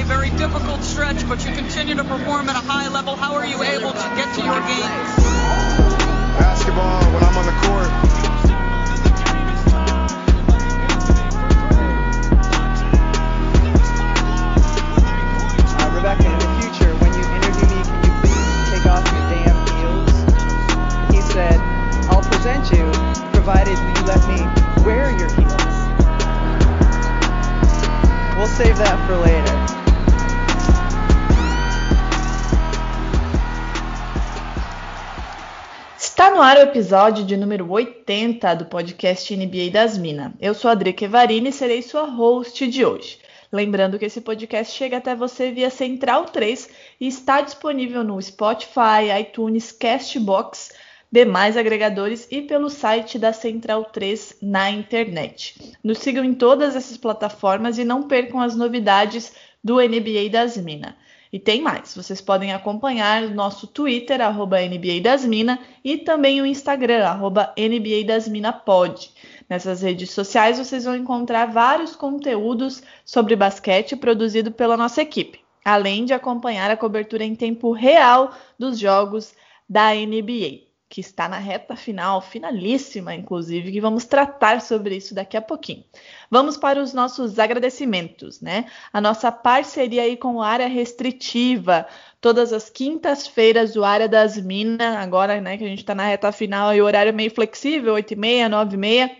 a very difficult stretch, but you continue to perform at a high level. How are you able to get to your games? Basketball, ar o episódio de número 80 do podcast NBA das Minas. Eu sou a Drica Evarini e serei sua host de hoje. Lembrando que esse podcast chega até você via Central 3 e está disponível no Spotify, iTunes, Castbox, demais agregadores e pelo site da Central 3 na internet. Nos sigam em todas essas plataformas e não percam as novidades do NBA das Minas. E tem mais, vocês podem acompanhar o nosso Twitter, arroba NBA das Minas, e também o Instagram, arroba NBA das Minas Pod. Nessas redes sociais vocês vão encontrar vários conteúdos sobre basquete produzido pela nossa equipe, além de acompanhar a cobertura em tempo real dos jogos da NBA, que está na reta final, finalíssima, inclusive, que vamos tratar sobre isso daqui a pouquinho. Vamos para os nossos agradecimentos, né? A nossa parceria aí com o Área Restritiva, todas as quintas-feiras, o Área das Minas, agora, né, que a gente está na reta final e o horário é meio flexível, 8h30, 9h30.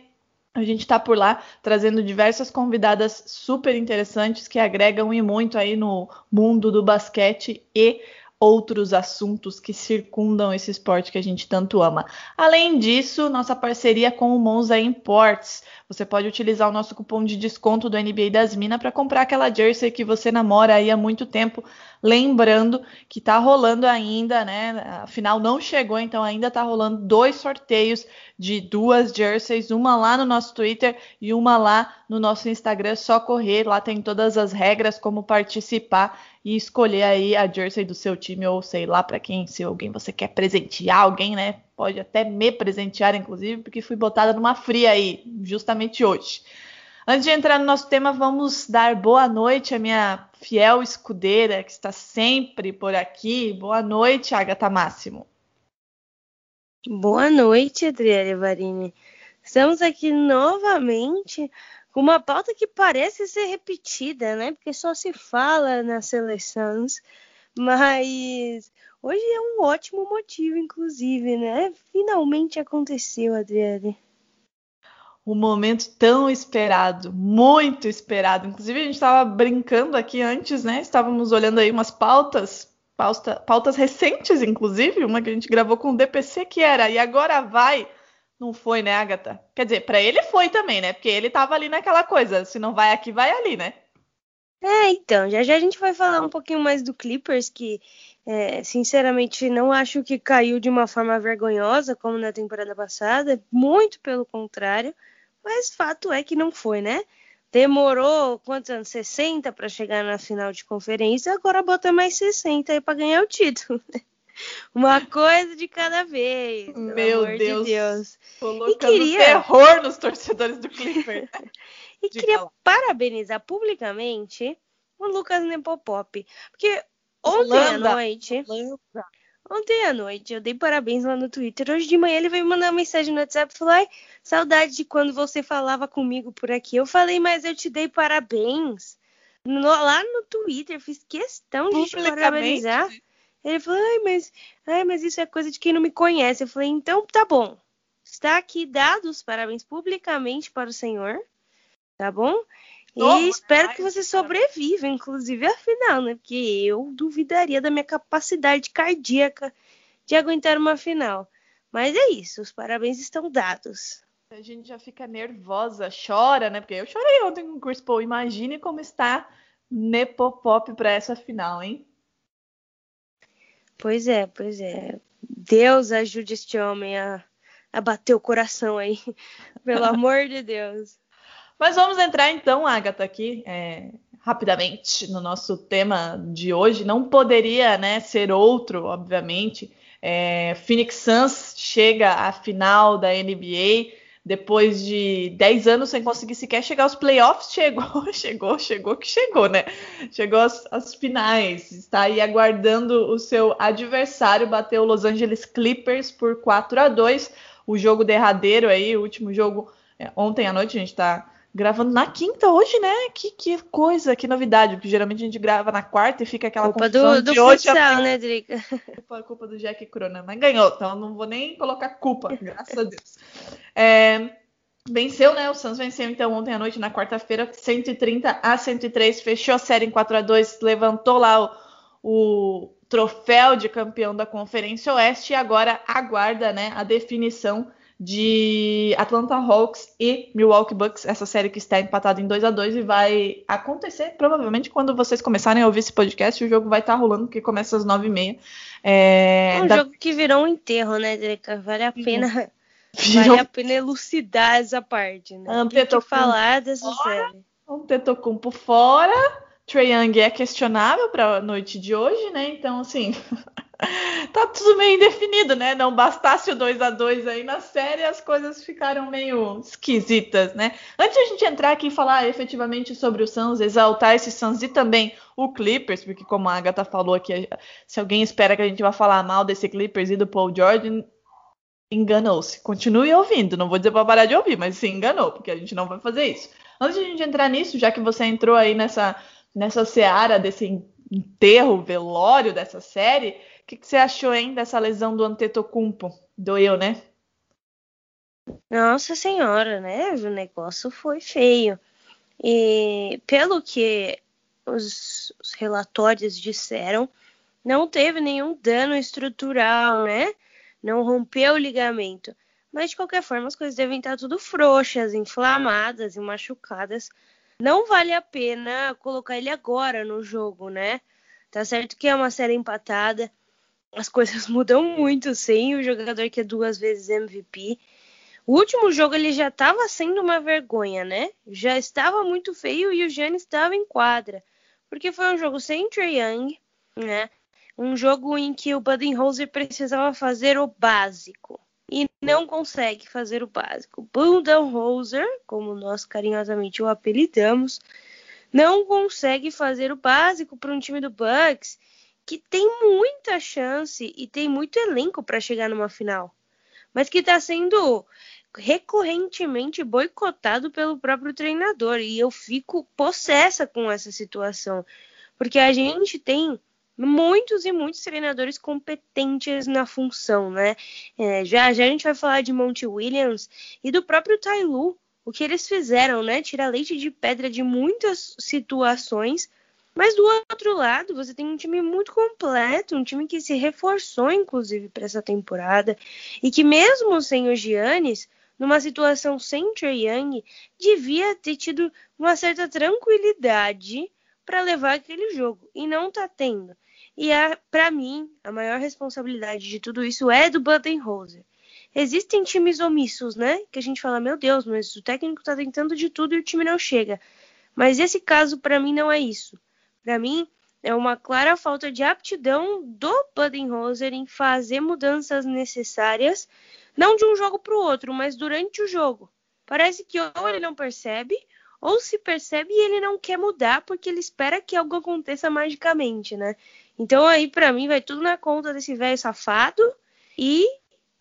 A gente está por lá trazendo diversas convidadas super interessantes que agregam e muito aí no mundo do basquete e outros assuntos que circundam esse esporte que a gente tanto ama. Além disso, nossa parceria com o Monza Imports. Você pode utilizar o nosso cupom de desconto do NBA das Minas para comprar aquela jersey que você namora aí há muito tempo. Lembrando que tá rolando ainda, né? Afinal, não chegou, então ainda tá rolando dois sorteios de duas jerseys, uma lá no nosso Twitter e uma lá no nosso Instagram. Só correr, lá tem todas as regras, como participar e escolher aí a jersey do seu time ou sei lá para quem, se alguém você quer presentear alguém, né? Pode até me presentear, inclusive, porque fui botada numa fria aí, justamente hoje. Antes de entrar no nosso tema, vamos dar boa noite à minha fiel escudeira que está sempre por aqui. Boa noite, Agatha Máximo. Boa noite, Adriana Varini. Estamos aqui novamente com uma pauta que parece ser repetida, né? Porque só se fala nas seleções, mas hoje é um ótimo motivo, inclusive, né? Finalmente aconteceu, Adriane. O momento tão esperado, muito esperado. Inclusive, a gente estava brincando aqui antes, né? Estávamos olhando aí umas pautas, pauta, pautas recentes, inclusive, uma que a gente gravou com o DPC, que era, e agora vai não foi, né, Agatha? Quer dizer, para ele foi também, né? Porque ele tava ali naquela coisa, se não vai aqui, vai ali, né? É, então, já já a gente vai falar um pouquinho mais do Clippers, que é, sinceramente não acho que caiu de uma forma vergonhosa, como na temporada passada, muito pelo contrário, mas fato é que não foi, né? Demorou quantos anos? 60 para chegar na final de conferência, agora bota mais 60 aí para ganhar o título. Né? Uma coisa de cada vez. Meu Deus. De Deus. Colocando e queria... terror nos torcedores do Clipper. e queria parabenizar publicamente o Lucas Nepopop. Porque ontem à noite. Ontem à noite eu dei parabéns lá no Twitter. Hoje de manhã ele veio mandar uma mensagem no WhatsApp e falou: Ai, saudade de quando você falava comigo por aqui. Eu falei, mas eu te dei parabéns. No, lá no Twitter, fiz questão de te parabenizar. Ele falou, ai mas, ai, mas isso é coisa de quem não me conhece. Eu falei, então tá bom. Está aqui dados parabéns publicamente para o senhor, tá bom? E espero que você sobreviva, inclusive, afinal, né? Porque eu duvidaria da minha capacidade cardíaca de aguentar uma final. Mas é isso, os parabéns estão dados. A gente já fica nervosa, chora, né? Porque eu chorei ontem com o Chris Paul. Imagine como está Nepopop para essa final, hein? Pois é, pois é. Deus ajude este homem a, a bater o coração aí. Pelo amor de Deus. Mas vamos entrar então, Agatha, aqui é, rapidamente no nosso tema de hoje. Não poderia né, ser outro, obviamente. É, Phoenix Suns chega à final da NBA depois de 10 anos sem conseguir sequer chegar aos playoffs, chegou, chegou, chegou que chegou, né? Chegou às, às finais, está aí aguardando o seu adversário, bateu o Los Angeles Clippers por 4 a 2 o jogo derradeiro aí, o último jogo é, ontem à noite, a gente está gravando na quinta hoje, né? Que, que coisa, que novidade, porque geralmente a gente grava na quarta e fica aquela culpa do, do de hoje. Futsal, né, Drica? Culpa, culpa do Jack Crona, mas ganhou, então não vou nem colocar culpa, graças a Deus. É, venceu, né? O Suns venceu então ontem à noite, na quarta-feira, 130 a 103, fechou a série em 4 a 2 levantou lá o, o troféu de campeão da Conferência Oeste e agora aguarda, né, a definição de Atlanta Hawks e Milwaukee Bucks, essa série que está empatada em 2 a 2 e vai acontecer provavelmente quando vocês começarem a ouvir esse podcast, o jogo vai estar rolando, porque começa às 9h30. É, é um da... jogo que virou um enterro, né, Drica? Vale a pena. Virou... Vale a pena elucidar essa parte, né? Antetokounmpo que falar dessa fora, série. Antetokounmpo fora, Trae Young é questionável para a noite de hoje, né? Então, assim, tá tudo meio indefinido, né? Não bastasse o 2 a 2 aí na série, as coisas ficaram meio esquisitas, né? Antes de a gente entrar aqui e falar efetivamente sobre o Suns, exaltar esse Suns e também o Clippers, porque como a Agatha falou aqui, se alguém espera que a gente vá falar mal desse Clippers e do Paul George, enganou-se. Continue ouvindo, não vou dizer para parar de ouvir, mas se enganou, porque a gente não vai fazer isso. Antes de a gente entrar nisso, já que você entrou aí nessa nessa seara desse enterro, velório dessa série, que, que, você achou, hein, dessa lesão do Antetokounmpo? Doeu, né? Nossa senhora, né? O negócio foi feio. E pelo que os, os relatórios disseram, não teve nenhum dano estrutural, né? Não rompeu o ligamento. Mas de qualquer forma, as coisas devem estar tudo frouxas, inflamadas e machucadas não vale a pena colocar ele agora no jogo, né? Tá certo que é uma série empatada, as coisas mudam muito sem o jogador que é duas vezes MVP. O último jogo ele já estava sendo uma vergonha, né? Já estava muito feio e o Giannis estava em quadra, porque foi um jogo sem Trae Young, né? Um jogo em que o Budenholzer precisava fazer o básico e não consegue fazer o básico. Budenholzer, como nós carinhosamente o apelidamos, não consegue fazer o básico para um time do Bucks que tem muita chance e tem muito elenco para chegar numa final, mas que está sendo recorrentemente boicotado pelo próprio treinador e eu fico possessa com essa situação, porque a gente tem muitos e muitos treinadores competentes na função, né? É, já, já a gente vai falar de Monty Williams e do próprio Tailu, o que eles fizeram, né? Tirar leite de pedra de muitas situações. Mas do outro lado, você tem um time muito completo, um time que se reforçou, inclusive, para essa temporada, e que mesmo sem o Giannis, numa situação sem Trae Young, devia ter tido uma certa tranquilidade para levar aquele jogo, e não está tendo. E para mim, a maior responsabilidade de tudo isso é do Budenholzer. Existem times omissos, né? Que a gente fala, meu Deus, mas o técnico tá tentando de tudo e o time não chega. Mas esse caso para mim não é isso. Para mim é uma clara falta de aptidão do Budenholzer em fazer mudanças necessárias, não de um jogo para o outro, mas durante o jogo. Parece que ou ele não percebe, ou se percebe e ele não quer mudar porque ele espera que algo aconteça magicamente, né? Então aí para mim vai tudo na conta desse velho safado e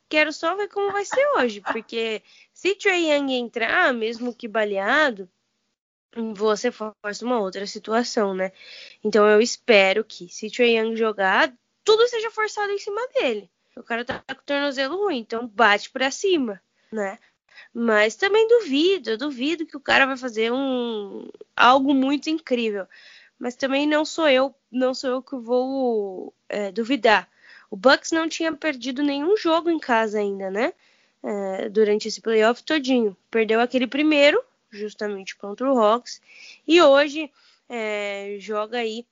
quero só ver como vai ser hoje, porque se Trey Young entrar, mesmo que baleado, você força uma outra situação, né? Então eu espero que se Trey Young jogar, tudo seja forçado em cima dele. O cara tá com o tornozelo ruim, então bate pra cima, né? Mas também duvido, eu duvido que o cara vai fazer um algo muito incrível mas também não sou eu, não sou eu que vou é, duvidar. O Bucks não tinha perdido nenhum jogo em casa ainda, né? É, durante esse playoff todinho. Perdeu aquele primeiro, justamente contra o Hawks, e hoje é, joga aí,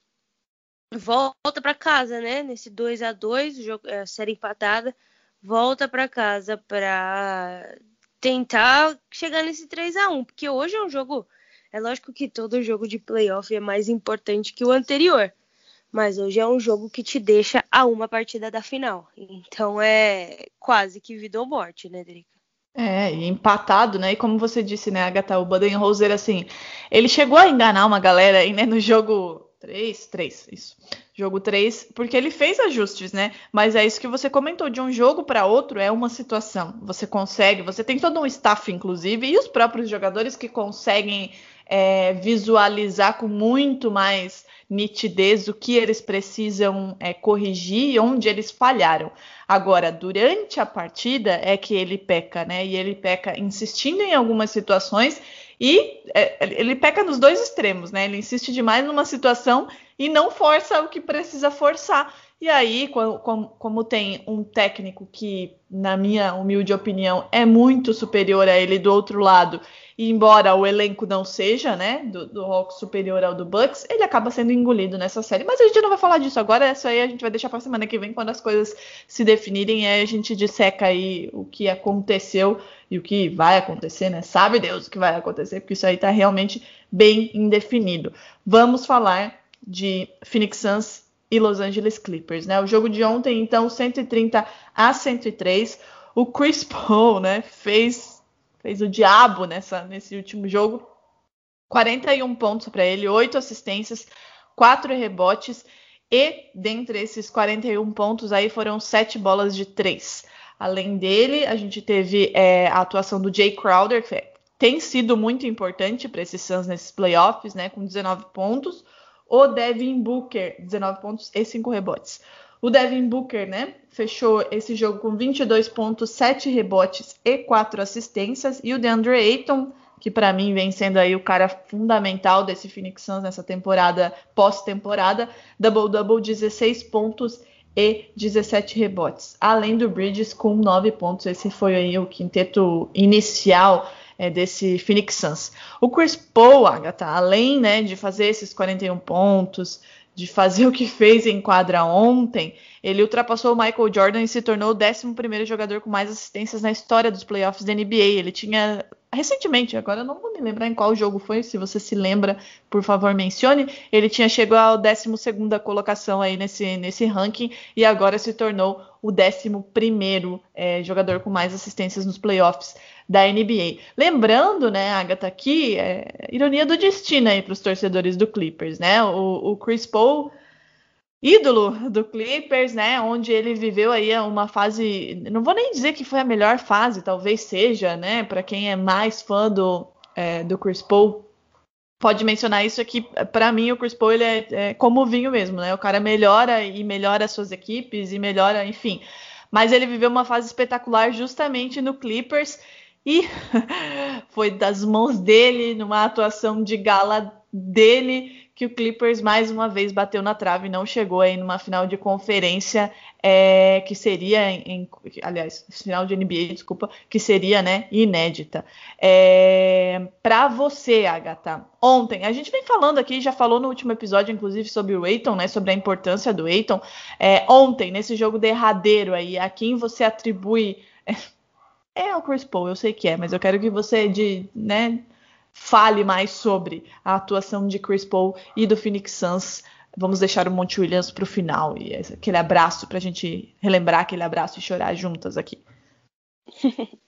volta para casa, né? Nesse 2 a 2 é, série empatada, volta para casa para tentar chegar nesse 3 a 1 porque hoje é um jogo é lógico que todo jogo de playoff é mais importante que o anterior, mas hoje é um jogo que te deixa a uma partida da final. Então é quase que vida ou morte, né, Drica? É, empatado, né? E como você disse, né, Agatha, o Budenholzer, assim, ele chegou a enganar uma galera aí, né, no jogo 3, 3, isso. Jogo 3, porque ele fez ajustes, né? Mas é isso que você comentou, de um jogo para outro é uma situação. Você consegue, você tem todo um staff, inclusive, e os próprios jogadores que conseguem é, visualizar com muito mais nitidez o que eles precisam é, corrigir e onde eles falharam. Agora, durante a partida é que ele peca, né? E ele peca insistindo em algumas situações e é, ele peca nos dois extremos, né? Ele insiste demais numa situação e não força o que precisa forçar. E aí, como, como, tem um técnico que, na minha humilde opinião, é muito superior a ele do outro lado, e embora o elenco não seja, né, do, do superior ao do Bucks, ele acaba sendo engolido nessa série. Mas a gente não vai falar disso agora, isso aí a gente vai deixar para semana que vem, quando as coisas se definirem, aí a gente disseca aí o que aconteceu e o que vai acontecer, né? Sabe Deus o que vai acontecer, porque isso aí tá realmente bem indefinido. Vamos falar de Phoenix Suns e Los Angeles Clippers, né? O jogo de ontem, então, 130 a 103. O Chris Paul, né, fez fez o diabo nessa nesse último jogo. 41 pontos para ele, 8 assistências, 4 rebotes e dentre esses 41 pontos aí foram 7 bolas de 3. Além dele, a gente teve é, a atuação do Jay Crowder, que tem sido muito importante para esses Suns nesses playoffs, né, com 19 pontos o Devin Booker, 19 pontos e 5 rebotes. O Devin Booker, né, fechou esse jogo com 22 pontos, 7 rebotes e 4 assistências. E o DeAndre Ayton, que para mim vem sendo aí o cara fundamental desse Phoenix Suns nessa temporada, pós-temporada, double-double, 16 pontos e 17 rebotes. Além do Bridges com 9 pontos. Esse foi aí o quinteto inicial é, desse Phoenix Suns. O Chris Paul, Agatha, além né, de fazer esses 41 pontos, de fazer o que fez em quadra ontem, ele ultrapassou o Michael Jordan e se tornou o 11 jogador com mais assistências na história dos playoffs da NBA. Ele tinha recentemente, agora não vou me lembrar em qual jogo foi, se você se lembra, por favor, mencione. Ele tinha chegado ao 12 colocação aí nesse, nesse ranking e agora se tornou o 11 é, jogador com mais assistências nos playoffs da NBA. Lembrando, né, Agatha, aqui, é, ironia do destino aí para os torcedores do Clippers, né? O, o, Chris Paul, ídolo do Clippers, né? Onde ele viveu aí uma fase, não vou nem dizer que foi a melhor fase, talvez seja, né? Para quem é mais fã do, é, do Chris Paul, pode mencionar isso aqui. Para mim, o Chris Paul ele é, é como o vinho mesmo, né? O cara melhora e melhora as suas equipes e melhora, enfim. Mas ele viveu uma fase espetacular justamente no Clippers e foi das mãos dele, numa atuação de gala dele, que o Clippers mais uma vez bateu na trave e não chegou aí numa final de conferência é, que seria, em, aliás, final de NBA, desculpa, que seria, né, inédita. É, Para você, Agatha, ontem a gente vem falando aqui, já falou no último episódio, inclusive, sobre o Eiton, né, sobre a importância do Eiton. É, ontem, nesse jogo derradeiro aí, a quem você atribui é o Chris Paul, eu sei que é, mas eu quero que você de, né, fale mais sobre a atuação de Chris Paul e do Phoenix Suns. Vamos deixar o Monte Williams para o final e aquele abraço para a gente relembrar aquele abraço e chorar juntas aqui.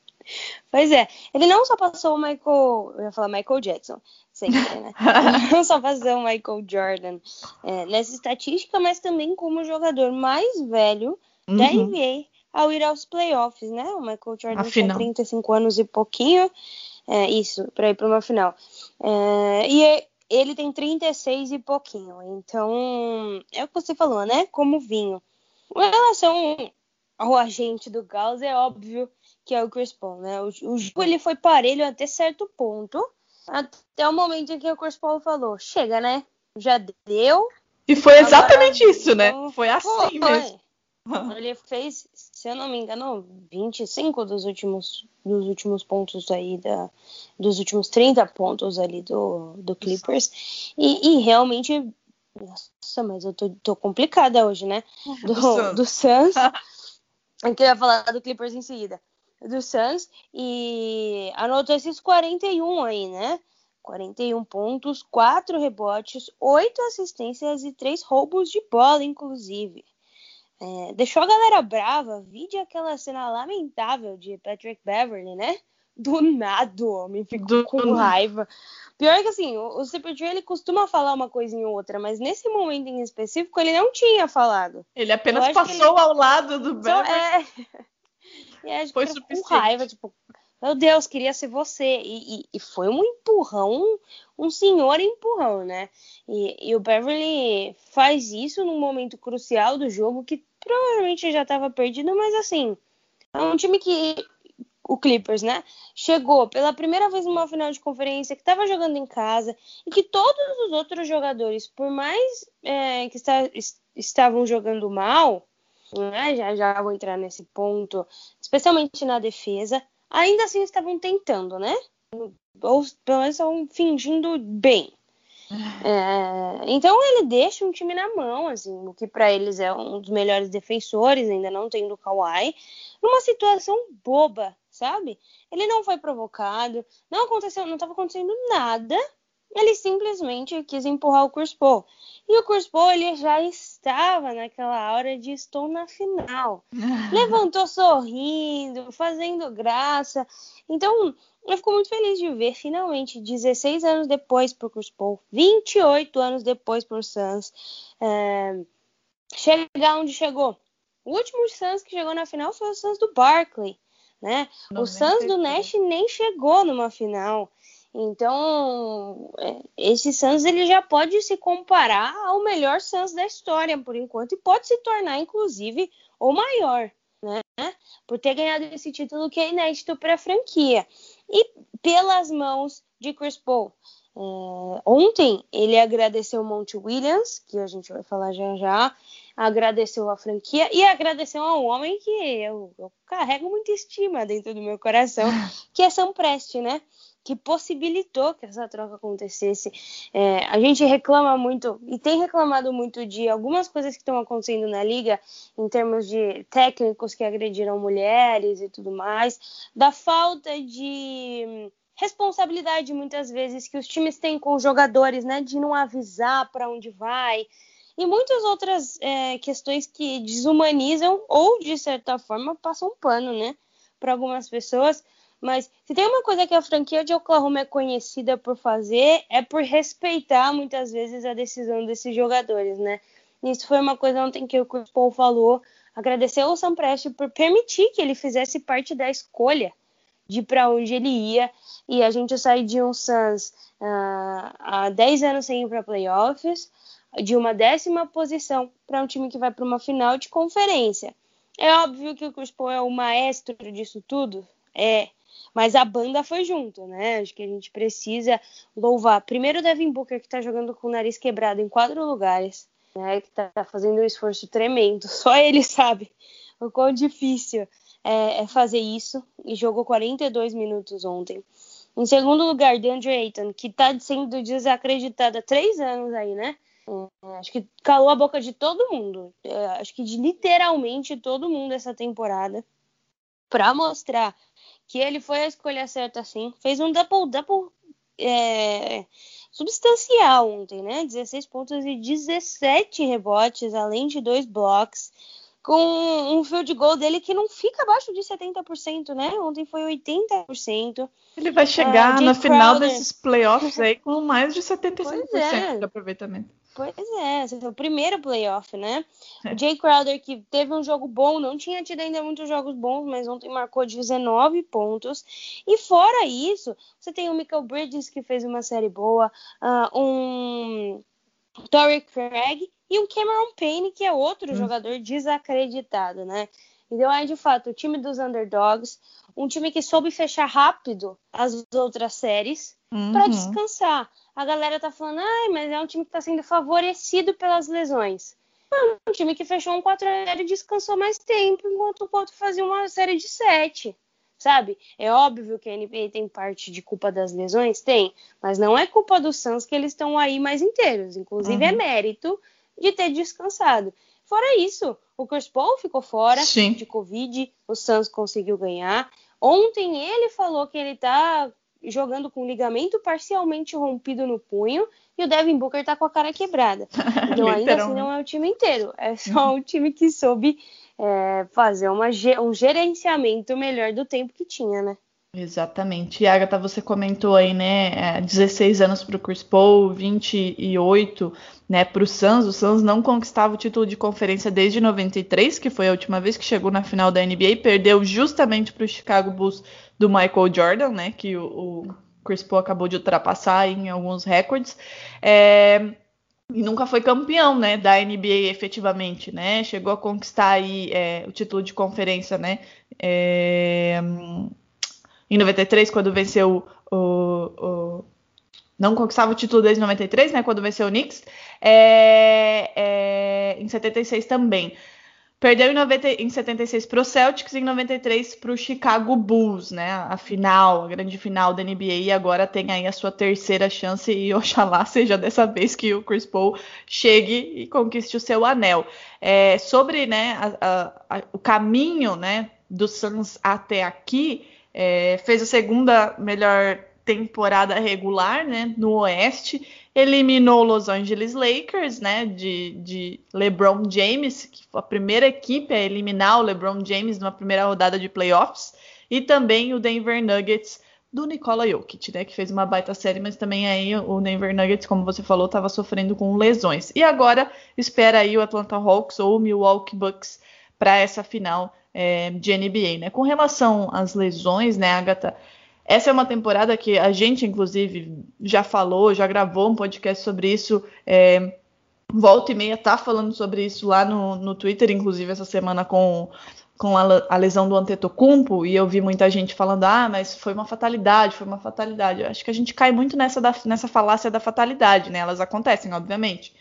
pois é, ele não só passou o Michael, eu ia falar Michael Jackson, sempre, né? não só passou o Michael Jordan é, nessa estatística, mas também como jogador mais velho uhum. da NBA ao ir aos playoffs, né? O Michael Jordan tinha 35 anos e pouquinho, é, isso, para ir para uma final. É, e ele tem 36 e pouquinho, então é o que você falou, né? Como vinho. Com relação ao agente do Gauss, é óbvio que é o Chris Paul, né? O, o jogo ele foi parelho até certo ponto, até o momento em que o Chris Paul falou: chega, né? Já deu. E foi exatamente Agora, isso, né? Foi assim foi. mesmo. Ele fez, se eu não me engano, 25 dos últimos, dos últimos pontos aí, da, dos últimos 30 pontos ali do, do Clippers. E, e realmente, nossa, mas eu tô, tô complicada hoje, né? Do, do, do Suns. eu queria falar do Clippers em seguida. Do Suns. E anotou esses 41 aí, né? 41 pontos, 4 rebotes, 8 assistências e 3 roubos de bola, inclusive. É, deixou a galera brava. Vide aquela cena lamentável de Patrick Beverly, né? Do nada o homem ficou Do... com raiva. Pior que assim, o, o CP3 ele costuma falar uma coisinha ou outra, mas nesse momento em específico ele não tinha falado. Ele apenas passou ele... ao lado do Beverly. É... E acho Foi que com raiva, tipo, meu Deus, queria ser você. E, e, e, foi um empurrão, um senhor empurrão, né? E, e, o Beverly faz isso num momento crucial do jogo que provavelmente já estava perdido, mas assim, é um time que. O Clippers, né? Chegou pela primeira vez numa final de conferência, que estava jogando em casa, e que todos os outros jogadores, por mais é, que está, estavam jogando mal, né? Já, já vou entrar nesse ponto, especialmente na defesa ainda assim estavam tentando, né? Ou pelo menos estavam fingindo bem. É, então ele deixa um time na mão, assim, o que para eles é um dos melhores defensores, ainda não tendo o Kawhi, numa situação boba, sabe? Ele não foi provocado, não aconteceu, não estava acontecendo nada. Ele simplesmente quis empurrar o Chris Paul. E o Chris Paul ele já estava naquela hora de estou na final. Levantou sorrindo, fazendo graça. Então, eu fico muito feliz de ver finalmente, 16 anos depois para o Chris Paul, 28 anos depois para o Suns, é, chegar onde chegou. O último Suns que chegou na final foi o Suns do Barkley. Né? O Suns do Nash nem chegou numa final. Então, é, esse Suns ele já pode se comparar ao melhor Suns da história por enquanto e pode se tornar inclusive o maior, né? Por ter ganhado esse título que é inédito para a franquia e pelas mãos de Chris Paul. É, ontem ele agradeceu o Monte Williams, que a gente vai falar já já, agradeceu a franquia e agradeceu a um homem que eu, eu carrego muita estima dentro do meu coração, que é Sam Presti, né? Que possibilitou que essa troca acontecesse. É, a gente reclama muito e tem reclamado muito de algumas coisas que estão acontecendo na liga em termos de técnicos que agrediram mulheres e tudo mais, da falta de responsabilidade muitas vezes que os times têm com os jogadores, né, de não avisar para onde vai e muitas outras é, questões que desumanizam ou de certa forma passam pano, né, para algumas pessoas mas se tem uma coisa que a franquia de Oklahoma é conhecida por fazer, é por respeitar muitas vezes a decisão desses jogadores, né? Isso foi uma coisa ontem que o Chris Paul falou. Agradeceu ao Sam Presti por permitir que ele fizesse parte da escolha de para onde ele ia. E a gente sai de um Suns uh, há 10 anos sem ir para playoffs, de uma décima posição para um time que vai para uma final de conferência. É óbvio que o Chris Paul é o maestro disso tudo, é, mas a banda foi junto, né? Acho que a gente precisa louvar. Primeiro o Devin Booker, que tá jogando com o nariz quebrado em quatro lugares, né? Que tá fazendo um esforço tremendo. Só ele sabe o quão difícil é, é fazer isso. E jogou 42 minutos ontem. Em segundo lugar, DeAndre Ayton, que tá sendo desacreditado há três anos aí, né? É, acho que calou a boca de todo mundo. É, acho que de literalmente todo mundo essa temporada. Para mostrar que ele foi a escolha certa, sim. Fez um double-double é, substancial ontem, né? 16 pontos e 17 rebotes, além de dois blocos. Com um field goal dele que não fica abaixo de 70%, né? Ontem foi 80%. Ele vai chegar uh, na final desses playoffs aí com mais de 75% é. de aproveitamento. Pois é, é o primeiro playoff, né? É. O Jay Crowder, que teve um jogo bom, não tinha tido ainda muitos jogos bons, mas ontem marcou 19 pontos. E fora isso, você tem o Michael Bridges, que fez uma série boa, uh, um Torrey Craig e um Cameron Payne, que é outro hum. jogador desacreditado, né? Então, é de fato o time dos underdogs, um time que soube fechar rápido as outras séries uhum. para descansar a galera tá falando, ai, mas é um time que tá sendo favorecido pelas lesões. Um time que fechou um 4x0 e descansou mais tempo, enquanto o outro fazia uma série de 7. Sabe? É óbvio que a NBA tem parte de culpa das lesões? Tem. Mas não é culpa do Suns que eles estão aí mais inteiros. Inclusive, é uhum. é mérito de ter descansado. Fora isso, o Chris Paul ficou fora Sim. de Covid, o Suns conseguiu ganhar. Ontem ele falou que ele tá jogando com ligamento parcialmente rompido no punho e o Devin Booker tá com a cara quebrada. Então ainda assim não é o time inteiro, é só o time que soube é, fazer uma, um gerenciamento melhor do tempo que tinha, né? Exatamente. E Agatha, você comentou aí, né? 16 é, anos para o Chris Paul, 28 né, para o Suns. O Suns não conquistava o título de conferência desde 93, que foi a última vez que chegou na final da NBA. Perdeu justamente para o Chicago Bulls do Michael Jordan, né? Que o, o Chris Paul acabou de ultrapassar em alguns recordes. É, e nunca foi campeão, né, da NBA efetivamente, né? Chegou a conquistar aí é, o título de conferência, né? É, em 93, quando venceu o, o, não conquistava o título desde 93, né? Quando venceu o Knicks. É, é, em 76 também. Perdeu em, 90, em 76 para o Celtics e em 93 para o Chicago Bulls, né? A final, a grande final da NBA. E agora tem aí a sua terceira chance e oxalá seja dessa vez que o Chris Paul chegue e conquiste o seu anel. É, sobre né, a, a, a, o caminho né, do Suns até aqui, é, fez a segunda melhor temporada regular, né, no Oeste, eliminou Los Angeles Lakers, né, de, de LeBron James, que foi a primeira equipe a eliminar o LeBron James numa primeira rodada de playoffs, e também o Denver Nuggets do Nikola Jokic, né, que fez uma baita série, mas também aí o Denver Nuggets, como você falou, estava sofrendo com lesões. E agora espera aí o Atlanta Hawks ou o Milwaukee Bucks para essa final é, de NBA, né? Com relação às lesões, né, Agatha? Essa é uma temporada que a gente, inclusive, já falou, já gravou um podcast sobre isso. É, volta e meia tá falando sobre isso lá no, no Twitter, inclusive essa semana com, com a, a, lesão do Antetokounmpo, e eu vi muita gente falando, ah, mas foi uma fatalidade, foi uma fatalidade. Eu acho que a gente cai muito nessa, da, nessa falácia da fatalidade, né? Elas acontecem, obviamente.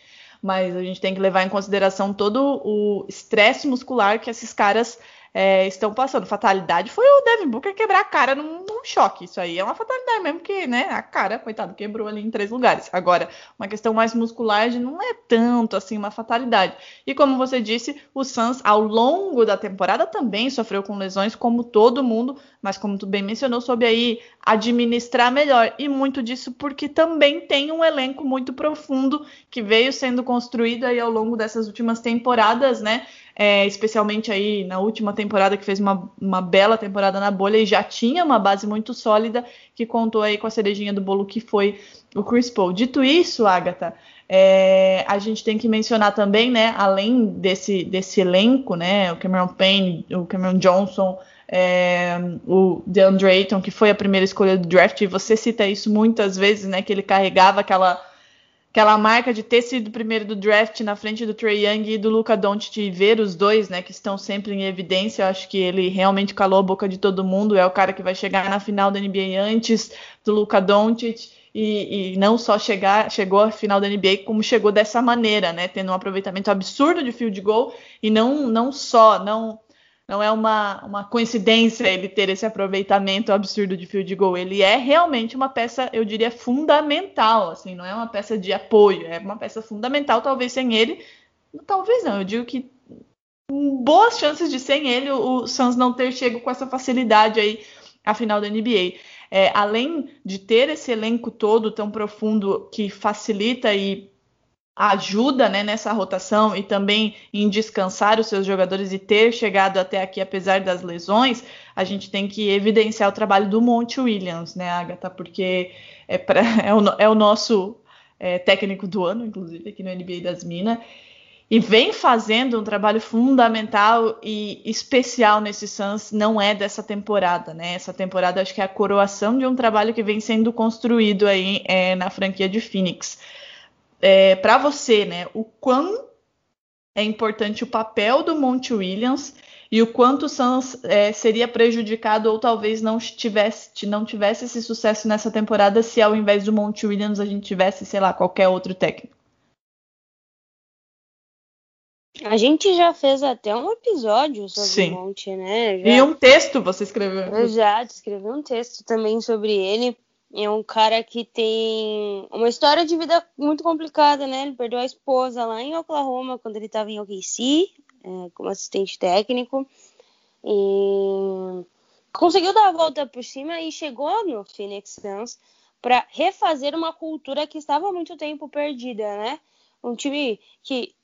Mas a gente tem que levar em consideração todo o estresse muscular que esses caras é, estão passando. Fatalidade foi o Devin Booker quebrar a cara num, num, choque. Isso aí é uma fatalidade mesmo, que, né, a cara, coitado, quebrou ali em três lugares. Agora, uma questão mais muscular não é tanto assim uma fatalidade. E como você disse, o Suns, ao longo da temporada, também sofreu com lesões, como todo mundo, mas como tu bem mencionou, soube aí administrar melhor. E muito disso porque também tem um elenco muito profundo que veio sendo construído aí ao longo dessas últimas temporadas, né? é, especialmente aí na última temporada, que fez uma, uma bela temporada na bolha e já tinha uma base muito sólida, que contou aí com a cerejinha do bolo que foi o Chris Paul. Dito isso, Agatha, é, a gente tem que mencionar também, né, além desse, desse elenco, né, o Cameron Payne, o Cameron Johnson, é, o DeAndre Ayton, que foi a primeira escolha do draft, e você cita isso muitas vezes, né, que ele carregava aquela aquela marca de ter sido o primeiro do draft na frente do Trey Young e do Luca Doncic e ver os dois, né, que estão sempre em evidência, eu acho que ele realmente calou a boca de todo mundo, é o cara que vai chegar na final da NBA antes do Luca Doncic e, e não só chegar, chegou à final da NBA como chegou dessa maneira, né, tendo um aproveitamento absurdo de field goal e não não só, não não é uma, uma coincidência ele ter esse aproveitamento absurdo de field goal. Ele é realmente uma peça, eu diria, fundamental. Assim, não é uma peça de apoio, é uma peça fundamental. Talvez sem ele, talvez não. Eu digo que boas chances de sem ele o Suns não ter chego com essa facilidade aí à final da NBA. É, além de ter esse elenco todo tão profundo que facilita e ajuda né, nessa rotação e também em descansar os seus jogadores e ter chegado até aqui apesar das lesões, a gente tem que evidenciar o trabalho do Monte Williams, né, Agatha? Porque é, pra, é, o, é o, nosso é, técnico do ano, inclusive, aqui no NBA das Minas, e vem fazendo um trabalho fundamental e especial nesse Suns, não é dessa temporada, né? Essa temporada acho que é a coroação de um trabalho que vem sendo construído aí é, na franquia de Phoenix é, para você, né, o quão é importante o papel do Monte Williams e o quanto o Suns é, seria prejudicado ou talvez não tivesse, não tivesse esse sucesso nessa temporada se ao invés do Monte Williams a gente tivesse, sei lá, qualquer outro técnico. A gente já fez até um episódio sobre Sim. o Monte, né? Já... E um texto você escreveu. Eu já escrevi um texto também sobre ele. É um cara que tem uma história de vida muito complicada, né? Ele perdeu a esposa lá em Oklahoma quando ele estava em OKC, é, como assistente técnico. E conseguiu dar a volta por cima e chegou no Phoenix Suns para refazer uma cultura que estava há muito tempo perdida, né? Um time que,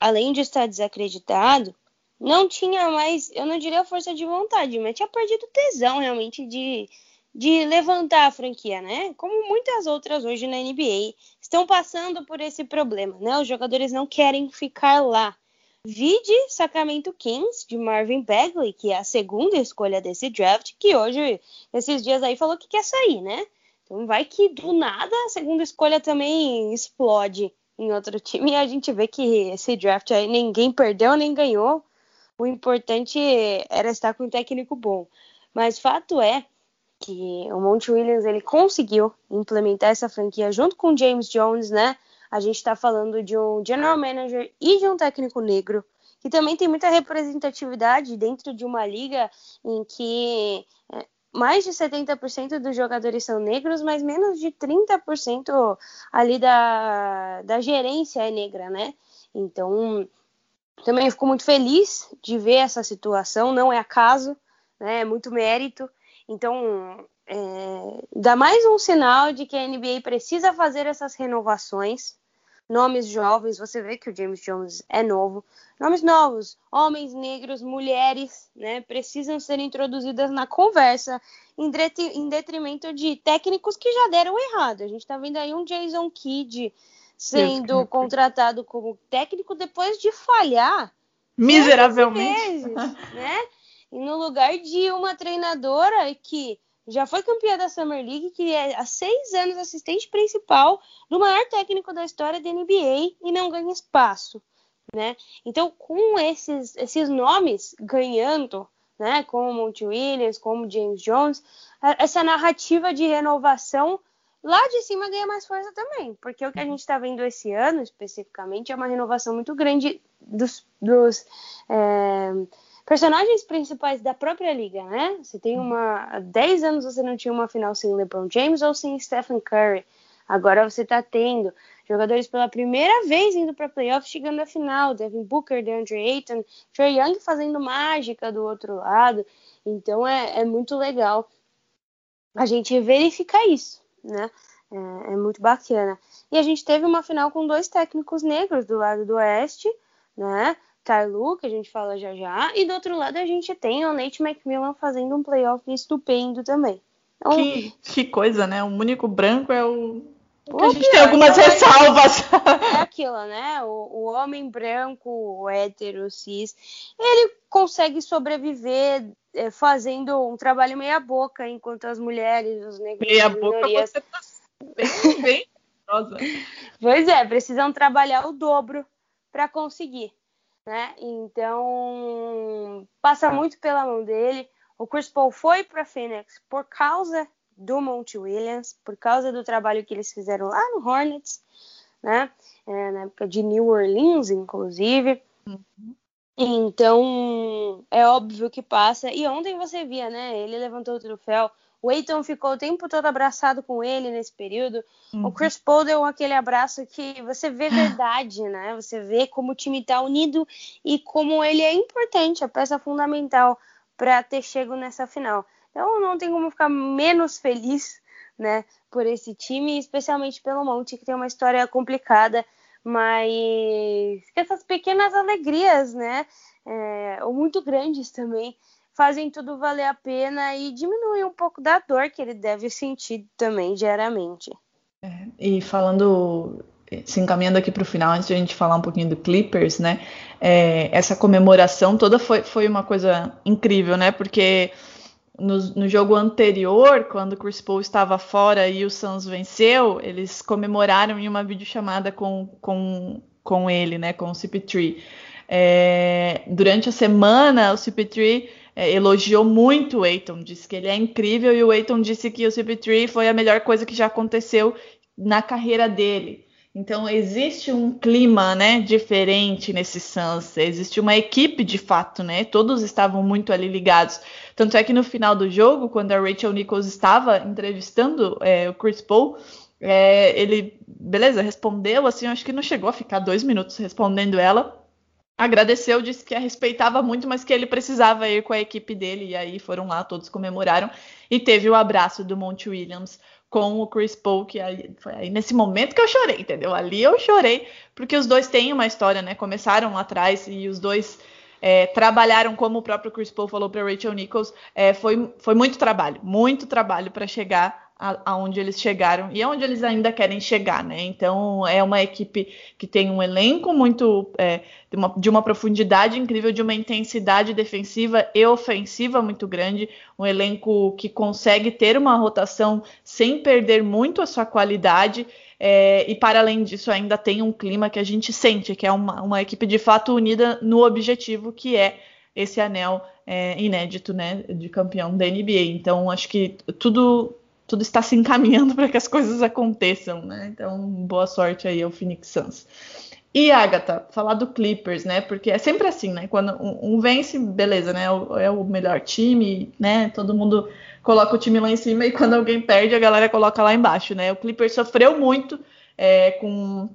além de estar desacreditado, não tinha mais, eu não diria força de vontade, mas tinha perdido tesão realmente de, de levantar a franquia, né? Como muitas outras hoje na NBA estão passando por esse problema, né? Os jogadores não querem ficar lá. Vide Sacramento Kings de Marvin Bagley, que é a segunda escolha desse draft, que hoje, esses dias aí, falou que quer sair, né? Então vai que do nada a segunda escolha também explode em outro time e a gente vê que esse draft aí ninguém perdeu nem ganhou. O importante era estar com um técnico bom. Mas fato é que o Monte Williams ele conseguiu implementar essa franquia junto com o James Jones, né? A gente está falando de um general manager e de um técnico negro que também tem muita representatividade dentro de uma liga em que é, mais de 70% dos jogadores são negros, mas menos de 30% ali da, da gerência é negra, né? Então, também fico muito feliz de ver essa situação, não é acaso, né? É muito mérito. Então, é, dá mais um sinal de que a NBA precisa fazer essas renovações. Nomes jovens, você vê que o James Jones é novo. Nomes novos, homens negros, mulheres, né, precisam ser introduzidas na conversa em, em detrimento de técnicos que já deram errado. A gente está vendo aí um Jason Kidd sendo contratado como técnico depois de falhar miseravelmente, vezes, né? E no lugar de uma treinadora que já foi campeã da Summer League, que é há seis anos assistente principal do maior técnico da história da NBA e não ganha espaço, né? Então, com esses, esses nomes ganhando, né, como Monty Williams, como James Jones, essa narrativa de renovação lá de cima ganha mais força também, porque o que a gente está vendo esse ano, especificamente, é uma renovação muito grande dos, dos é, personagens principais da própria liga, né? Você tem uma. Há 10 anos você não tinha uma final sem LeBron James ou sem Stephen Curry. Agora você está tendo jogadores pela primeira vez indo para playoffs, chegando à final. Devin Booker, DeAndre Ayton, Trey Young fazendo mágica do outro lado. Então é, é muito legal a gente verificar isso né? É, é, muito bacana. E a gente teve uma final com dois técnicos negros do lado do oeste, né? Tyloo, que a gente fala já já, e do outro lado a gente tem o Nate McMillan fazendo um playoff estupendo também. Então, que, que coisa, né? O único branco é o. a gente tem algumas é ressalvas. É aquilo, né? O, o homem branco, o hétero, cis, ele consegue sobreviver é, fazendo um trabalho meia boca, enquanto as mulheres, os negros, meia boca você tá bem, bem Pois é, precisam trabalhar o dobro para conseguir, né? Então passa muito pela mão dele. O Chris Paul foi para Phoenix por causa do Monte Williams, por causa do trabalho que eles fizeram lá no Hornets, né? É, na época de New Orleans, inclusive. Uhum. Então, é óbvio que passa. E ontem você via, né? Ele levantou o troféu. O Eiton ficou o tempo todo abraçado com ele nesse período. Uhum. O Chris Paul deu aquele abraço que você vê verdade, né? Você vê como o time está unido e como ele é importante, a peça fundamental para ter chego nessa final. Então, não tem como ficar menos feliz, né? Por esse time, especialmente pelo Monte, que tem uma história complicada mas que essas pequenas alegrias, né, é, ou muito grandes também, fazem tudo valer a pena e diminuem um pouco da dor que ele deve sentir também diariamente. É, e falando, se encaminhando aqui para o final, antes de a gente falar um pouquinho do Clippers, né, é, essa comemoração toda foi, foi uma coisa incrível, né, porque no, no, jogo anterior, quando o Chris Paul estava fora e o Suns venceu, eles comemoraram em uma videochamada com, com, com ele, né, com o CP3. É, durante a semana, o CP3 é, elogiou muito o Aiton, disse que ele é incrível e o Aiton disse que o CP3 foi a melhor coisa que já aconteceu na carreira dele. Então existe um clima, né, diferente nesse Suns. Existe uma equipe de fato, né? Todos estavam muito ali ligados. Tanto é que no final do jogo, quando a Rachel Nichols estava entrevistando é, o Chris Paul, é, ele, beleza, respondeu assim, acho que não chegou a ficar dois minutos respondendo ela. Agradeceu, disse que a respeitava muito, mas que ele precisava ir com a equipe dele. E aí foram lá, todos comemoraram. E teve o abraço do Monte Williams com o Chris Paul, que aí, foi aí nesse momento que eu chorei, entendeu? Ali eu chorei, porque os dois têm uma história, né? Começaram lá atrás e os dois é, trabalharam, como o próprio Chris Paul falou para Rachel Nichols, é, foi, foi muito trabalho, muito trabalho para chegar aonde eles chegaram e aonde eles ainda querem chegar, né? Então é uma equipe que tem um elenco muito é, de, uma, de, uma, profundidade incrível, de uma intensidade defensiva e ofensiva muito grande, um elenco que consegue ter uma rotação sem perder muito a sua qualidade. É, e para além disso, ainda tem um clima que a gente sente, que é uma, uma equipe de fato unida no objetivo que é esse anel é, inédito né, de campeão da NBA. Então, acho que tudo tudo está se encaminhando para que as coisas aconteçam, né? Então, boa sorte aí ao Phoenix Suns. E Agatha, falar do Clippers, né? Porque é sempre assim, né? Quando um, um vence, beleza, né? É o melhor time, né? Todo mundo coloca o time lá em cima e quando alguém perde, a galera coloca lá embaixo, né? O Clippers sofreu muito é, com,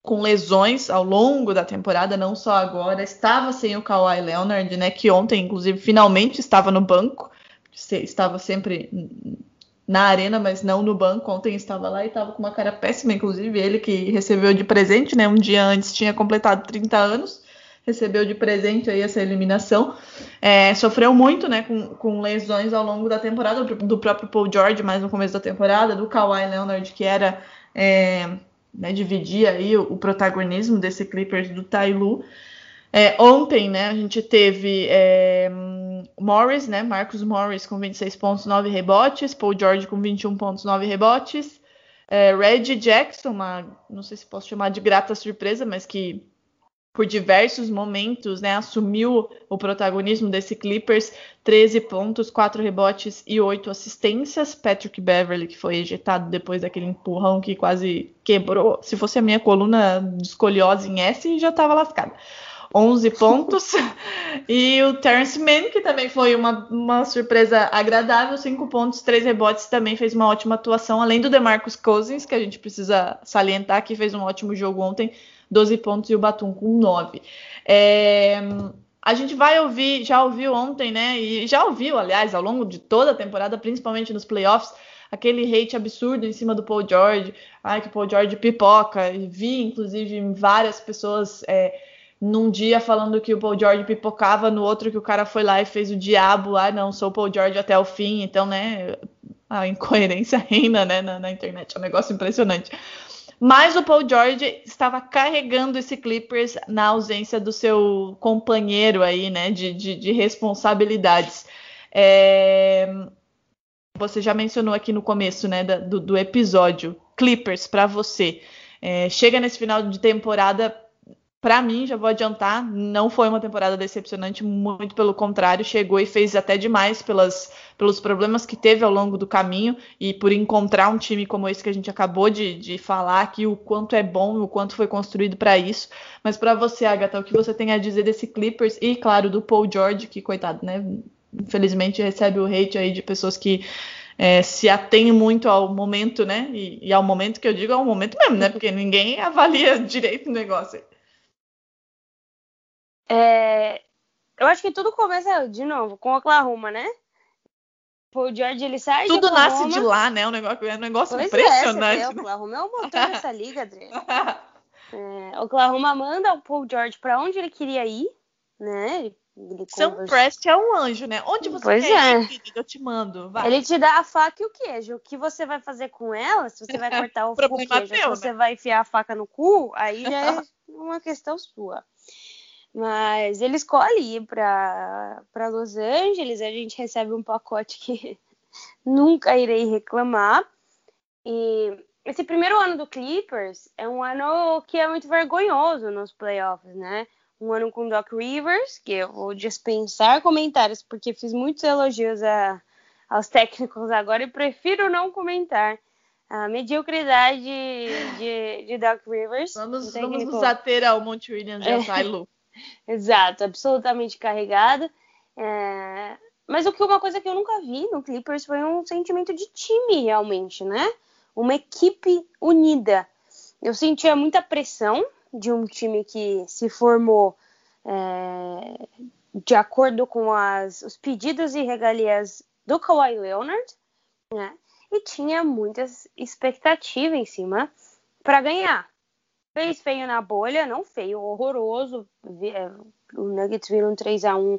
com lesões ao longo da temporada, não só agora. Estava sem o Kawhi Leonard, né? Que ontem, inclusive, finalmente estava no banco. Estava sempre na arena, mas não no banco. Ontem estava lá e estava com uma cara péssima, inclusive ele que recebeu de presente, né? Um dia antes tinha completado 30 anos, recebeu de presente aí essa eliminação. É, sofreu muito, né? Com, com, lesões ao longo da temporada, do próprio Paul George, mais no começo da temporada, do Kawhi Leonard, que era é, né, dividia aí o, o, protagonismo desse Clippers do Tailu. É, ontem, né, a gente teve é, Morris, né, Marcos Morris com 26 pontos, 9 rebotes, Paul George com 21 pontos, 9 rebotes, é, Reggie Jackson, uma, não sei se posso chamar de grata surpresa, mas que por diversos momentos, né, assumiu o protagonismo desse Clippers, 13 pontos, 4 rebotes e 8 assistências. Patrick Beverly, que foi ejetado depois daquele empurrão que quase quebrou. Se fosse a minha coluna de escoliose em S, já estava lascada. 11 pontos. e o Terence Mann, que também foi uma, uma surpresa agradável, 5 pontos, 3 rebotes, também fez uma ótima atuação, além do DeMarcus Cousins, que a gente precisa salientar, que fez um ótimo jogo ontem, 12 pontos e o Batum com 9. É, a gente vai ouvir, já ouviu ontem, né? E já ouviu, aliás, ao longo de toda a temporada, principalmente nos playoffs, aquele hate absurdo em cima do Paul George, ai que o Paul George pipoca, vi inclusive várias pessoas é, num dia falando que o Paul George pipocava, no outro que o cara foi lá e fez o diabo, ah, não, sou o Paul George até o fim, então, né, a incoerência reina, né, na, na internet, é um negócio impressionante. Mas o Paul George estava carregando esse Clippers na ausência do seu companheiro aí, né, de, de, de responsabilidades. É... Você já mencionou aqui no começo, né, do, do episódio, Clippers para você. É, chega nesse final de temporada para mim, já vou adiantar, não foi uma temporada decepcionante, muito pelo contrário, chegou e fez até demais pelas, pelos problemas que teve ao longo do caminho e por encontrar um time como esse que a gente acabou de, de falar aqui, o quanto é bom, o quanto foi construído para isso. Mas para você, Agatha, o que você tem a dizer desse Clippers e, claro, do Paul George, que coitado, né? Infelizmente recebe o hate aí de pessoas que é, se atém muito ao momento, né? E, e, ao momento que eu digo, ao momento mesmo, né? Porque ninguém avalia direito o negócio. É, eu acho que tudo começa, de novo, com Oklahoma, né? O George, ele sai Tudo de nasce de lá, né? É um negócio, é um negócio pois impressionante. É, né? Oklahoma é o motor dessa liga, Adriano. É, Oklahoma manda o Paul George para onde ele queria ir, né? Ele São Prest é um anjo, né? Onde você pois quer é. ir, eu te mando. Vai. Ele te dá a faca e o queijo. O que você vai fazer com ela? Se você vai cortar o, o queijo, teu, se você né? vai enfiar a faca no cu, aí já é uma questão sua. Mas ele escolhe ir para Los Angeles, a gente recebe um pacote que nunca irei reclamar. E esse primeiro ano do Clippers é um ano que é muito vergonhoso nos playoffs, né? Um ano com Doc Rivers, que eu vou dispensar comentários, porque fiz muitos elogios a, aos técnicos agora e prefiro não comentar a mediocridade de, de Doc Rivers. Vamos, vamos nos ater ao Monte Williams e ao Tylu. Exato, absolutamente carregada. É... Mas o que uma coisa que eu nunca vi no Clippers foi um sentimento de time realmente, né? Uma equipe unida. Eu sentia muita pressão de um time que se formou é, de acordo com as, os pedidos e regalias do Kawhi Leonard, né? E tinha muitas expectativas em cima para ganhar. Fez feio na bolha, não feio, horroroso. É, o Nuggets viram um 3 a 1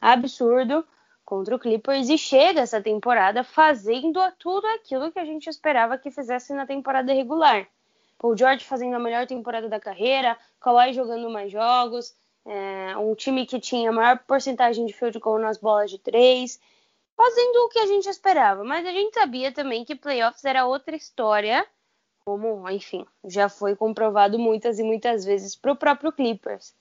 absurdo contra o Clippers e chega essa temporada fazendo tudo aquilo que a gente esperava que fizesse na temporada regular. O George fazendo a melhor temporada da carreira, Kawhi jogando mais jogos, é, um time que tinha maior porcentagem de field goal nas bolas de três, fazendo o que a gente esperava. Mas a gente sabia também que playoffs era outra história, como, enfim, já foi comprovado muitas e muitas vezes para o próprio Clippers.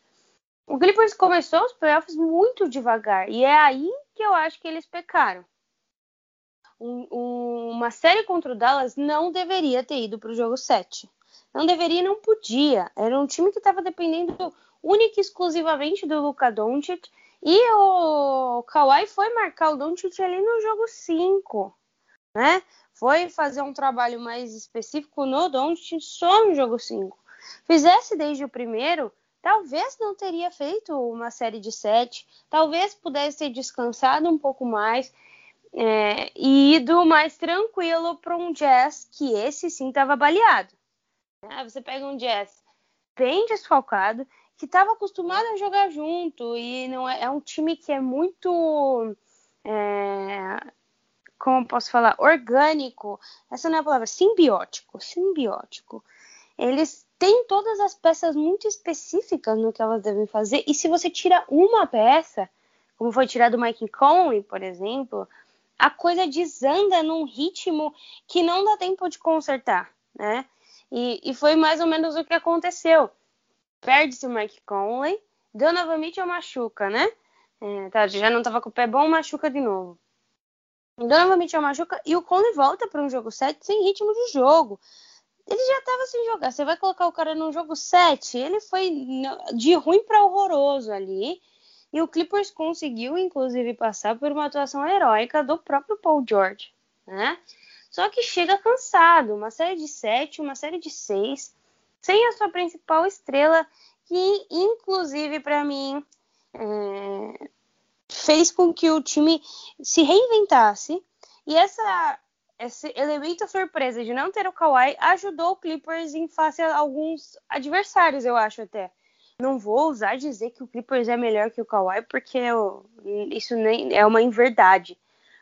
O Clippers começou os playoffs muito devagar e é aí que eu acho que eles pecaram. Um, um, uma série contra o Dallas não deveria ter ido para o jogo 7. Não deveria, não podia. Era um time que estava dependendo única e exclusivamente do Luka Doncic. E o Kawhi foi marcar o Doncic ali no jogo 5, né? Foi fazer um trabalho mais específico no Doncic só no jogo 5. Fizesse desde o primeiro, talvez não teria feito uma série de sete, talvez pudesse ter descansado um pouco mais é, e ido mais tranquilo para um jazz que esse sim estava baleado. Ah, você pega um Jazz bem desfalcado, que estava acostumado a jogar junto e não é, é um time que é muito é, como posso falar orgânico essa não é a palavra simbiótico simbiótico eles têm todas as peças muito específicas no que elas devem fazer e se você tira uma peça como foi tirado o Mike Conley por exemplo a coisa desanda num ritmo que não dá tempo de consertar né e, e foi mais ou menos o que aconteceu. Perde-se o Mike Conley, Donovan Mitchell machuca, né? É, tá, já não estava com o pé bom, machuca de novo. Donovan Mitchell machuca e o Conley volta para um jogo 7 sem ritmo de jogo. Ele já estava sem jogar. Você vai colocar o cara no jogo 7, ele foi de ruim para horroroso ali. E o Clippers conseguiu, inclusive, passar por uma atuação heróica do próprio Paul George, né? Só que chega cansado, uma série de sete, uma série de seis, sem a sua principal estrela, que inclusive para mim é, fez com que o time se reinventasse. E essa, esse elemento surpresa de não ter o Kawhi ajudou o Clippers em face a alguns adversários, eu acho até. Não vou usar dizer que o Clippers é melhor que o Kawhi, porque eu, isso nem é uma inverdade.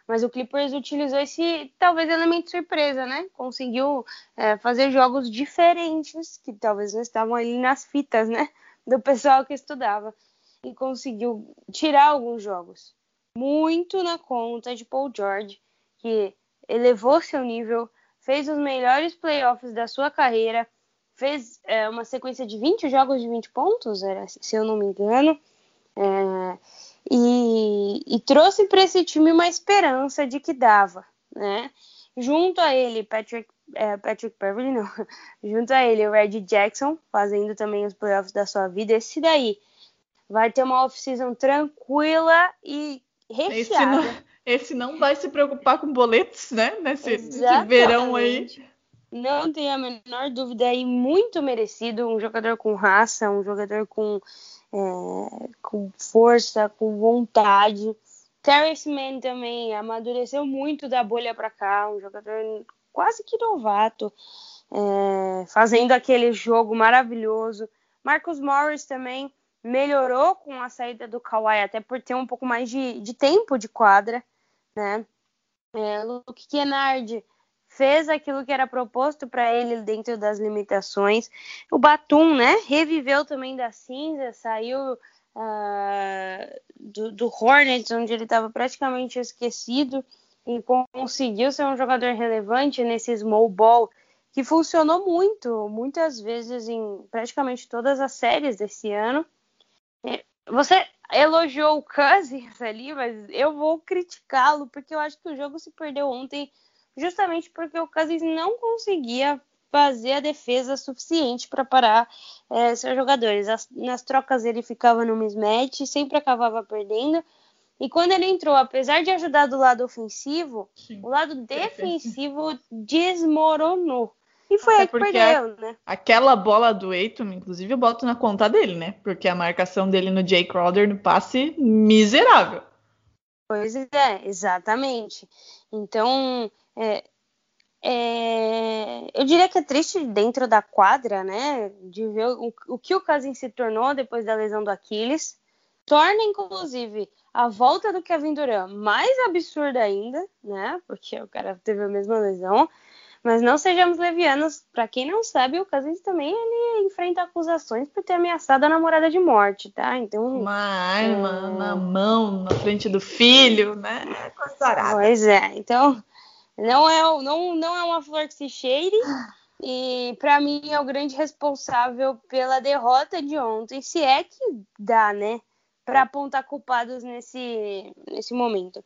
Mas o Clippers utilizou esse, talvez, elemento surpresa, né? Conseguiu é, fazer jogos diferentes, que talvez não estavam ali nas fitas, né? Do pessoal que estudava. E conseguiu tirar alguns jogos. Muito na conta de Paul George, que elevou seu nível, fez os melhores playoffs da sua carreira, fez é, uma sequência de 20 jogos de 20 pontos, era, se eu não me engano. É, e, e trouxe para esse time uma esperança de que dava, né? Junto a ele, Patrick, é, Patrick Beverly, não, junto a ele, o Red Jackson, fazendo também os playoffs da sua vida. Esse daí vai ter uma off-season tranquila e recheada. Esse não, esse não vai se preocupar com boletos, né? Nesse, nesse verão aí. Não tenho a menor dúvida aí, muito merecido. Um jogador com raça, um jogador com é, com força, com vontade. Terrence Mann também amadureceu muito da bolha para cá, um jogador quase que novato, é, fazendo aquele jogo maravilhoso. Marcus Morris também melhorou com a saída do Kawhi, até por ter um pouco mais de, de tempo de quadra, né? É, Luke Kennard fez aquilo que era proposto para ele dentro das limitações. O Batum, né, reviveu também da cinza, saiu uh, do, do, Hornets, onde ele estava praticamente esquecido, e conseguiu ser um jogador relevante nesse small ball que funcionou muito, muitas vezes em praticamente todas as séries desse ano. Você elogiou o Cousins ali, mas eu vou criticá-lo porque eu acho que o jogo se perdeu ontem justamente porque o Cousins não conseguia fazer a defesa suficiente para parar é, seus jogadores. As, nas trocas ele ficava no mismatch, sempre acabava perdendo. E quando ele entrou, apesar de ajudar do lado ofensivo, Sim. o lado defensivo desmoronou. E foi Até aí que perdeu, né? Aquela bola do Eiton, inclusive, eu boto na conta dele, né? Porque a marcação dele no Jay Crowder no passe, miserável. Pois é, exatamente. Então, é, é, eu diria que é triste dentro da quadra, né? De ver o, o que o Casim se tornou depois da lesão do Aquiles. Torna, inclusive, a volta do Kevin Durant mais absurda ainda, né? Porque o cara teve a mesma lesão. Mas não sejamos levianos. Para quem não sabe, o Cousins também ele enfrenta acusações por ter ameaçado a namorada de morte, tá? Então uma arma é... na mão, na frente do filho, né? Pois é. Então não é não não é uma flor que se cheire. E para mim é o grande responsável pela derrota de ontem, se é que dá, né? Para apontar culpados nesse, nesse momento.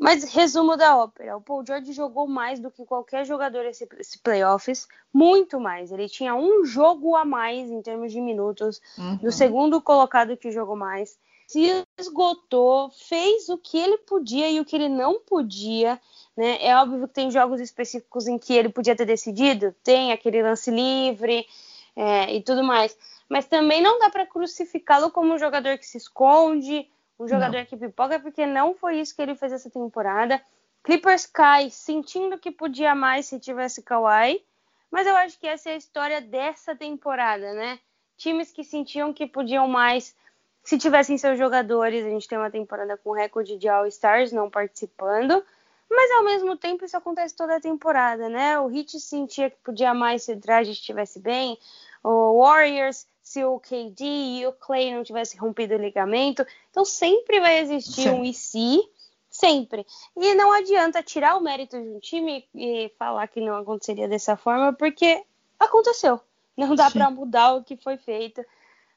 Mas resumo da ópera, o Paul George jogou mais do que qualquer jogador esse, esse playoffs, muito mais. Ele tinha um jogo a mais em termos de minutos uhum. do segundo colocado que jogou mais. Se esgotou, fez o que ele podia e o que ele não podia. Né? É óbvio que tem jogos específicos em que ele podia ter decidido, tem aquele lance livre é, e tudo mais. Mas também não dá para crucificá-lo como um jogador que se esconde, um jogador não. que pipoca, porque não foi isso que ele fez essa temporada. Clippers cai sentindo que podia mais se tivesse Kawhi, mas eu acho que essa é a história dessa temporada, né? Times que sentiam que podiam mais se tivessem seus jogadores. A gente tem uma temporada com recorde de All-Stars não participando, mas ao mesmo tempo isso acontece toda a temporada, né? O Heat sentia que podia mais se o Dragic estivesse bem, o Warriors se o KD e o Clay não tivessem rompido o ligamento. Então sempre vai existir Sim. um e se, sempre. E não adianta tirar o mérito de um time e falar que não aconteceria dessa forma, porque aconteceu. Não dá para mudar o que foi feito.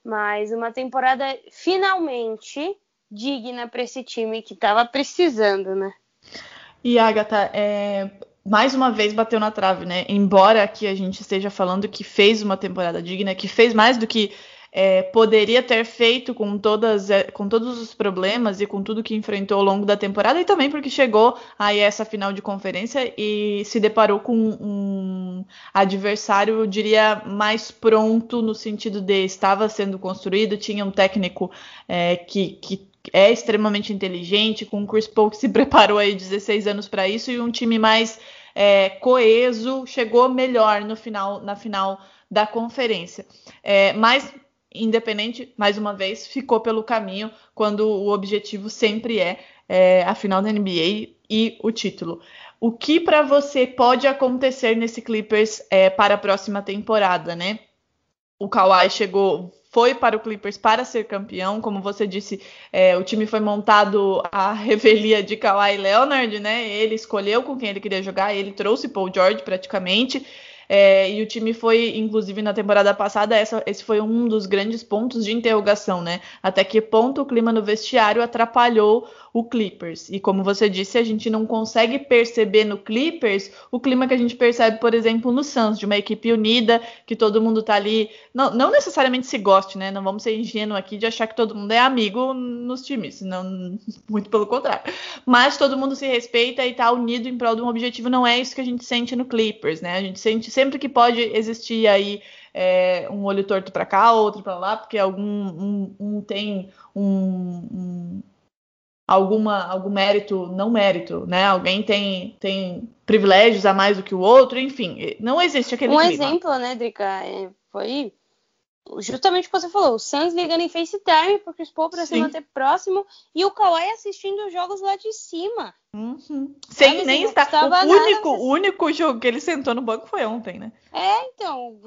Mas uma temporada finalmente digna para esse time que estava precisando, né? E Agatha, é, mais uma vez bateu na trave, né? Embora aqui a gente esteja falando que fez uma temporada digna, que fez mais do que é, poderia ter feito com, todas, é, com todos os problemas e com tudo que enfrentou ao longo da temporada, e também porque chegou a essa final de conferência e se deparou com um adversário, eu diria, mais pronto no sentido de estava sendo construído, tinha um técnico é, que, que é extremamente inteligente, com o Chris Paul que se preparou aí 16 anos para isso e um time mais é, coeso, chegou melhor no final, na final da conferência. É, mas independente, mais uma vez, ficou pelo caminho quando o objetivo sempre é, é a final da NBA e o título. O que para você pode acontecer nesse Clippers é, para a próxima temporada, né? O Kawhi chegou, foi para o Clippers para ser campeão. Como você disse, é, o time foi montado à revelia de Kawhi Leonard, né? Ele escolheu com quem ele queria jogar, ele trouxe Paul George praticamente. É, e o time foi, inclusive, na temporada passada, essa, esse foi um dos grandes pontos de interrogação, né? Até que ponto o clima no vestiário atrapalhou o Clippers. E como você disse, a gente não consegue perceber no Clippers o clima que a gente percebe, por exemplo, no Suns, de uma equipe unida, que todo mundo tá ali. Não, não necessariamente se goste, né? Não vamos ser ingênuos aqui de achar que todo mundo é amigo nos times, não, muito pelo contrário. Mas todo mundo se respeita e tá unido em prol de um objetivo. Não é isso que a gente sente no Clippers, né? A gente sente sempre que pode existir aí. É, um olho torto para cá, outro para lá, porque algum um, um tem um, um, alguma algum mérito, não mérito, né? Alguém tem tem privilégios a mais do que o outro, enfim, não existe aquele Um clima. exemplo, né, Drica, é, foi justamente o que você falou, o Suns ligando em FaceTime pro Chris Paul para se manter próximo e o Kawhi assistindo os jogos lá de cima. Uhum. Sem nem estar. O único, o único jogo que ele sentou no banco foi ontem, né? É, então,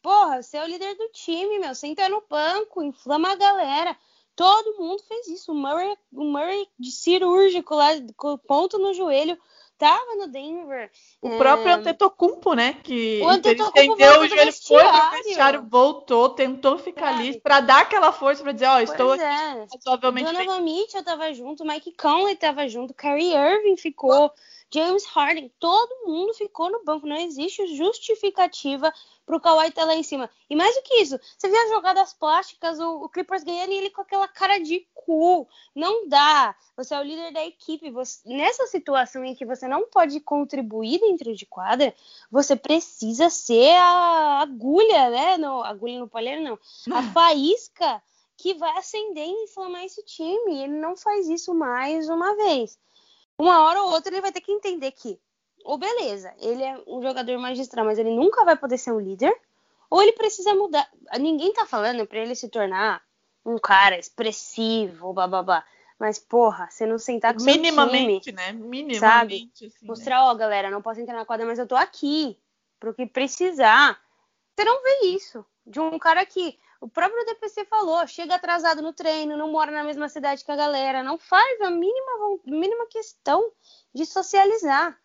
porra, você é o líder do time, meu, senta no banco, inflama a galera. Todo mundo fez isso. O Murray, o Murray de cirúrgico lá, com ponto no joelho, tava no Denver. O é... próprio Antetokounmpo, né? Que o entendeu, o joelho foi pro vestiário, voltou, tentou ficar ali para dar aquela força para dizer, ó, oh, estou aqui é. razoavelmente Donovan Mitchell tava junto, Mike Conley tava junto, Kyrie Irving ficou James Harden, todo mundo ficou no banco. Não existe justificativa pro Kawhi estar tá lá em cima. E mais do que isso, você vê as jogadas plásticas, o, o Clippers ganhando e ele com aquela cara de cu. Não dá. Você é o líder da equipe. Você, nessa situação em que você não pode contribuir dentro de quadra, você precisa ser a agulha, né? No, agulha no palheiro, não. A faísca que vai acender e inflamar esse time. Ele não faz isso mais uma vez. Uma hora ou outra ele vai ter que entender que ou beleza, ele é um jogador magistral, mas ele nunca vai poder ser um líder, ou ele precisa mudar. Ninguém tá falando para ele se tornar um cara expressivo, babá. Mas, porra, você não sentar com Minimamente, seu time, né? Minimamente. Sabe? Assim, né? Mostrar, ó, galera, não posso entrar na quadra, mas eu tô aqui. Pro que precisar. Você não vê isso. De um cara que o próprio DPC falou, chega atrasado no treino, não mora na mesma cidade que a galera, não faz a mínima, mínima questão de socializar.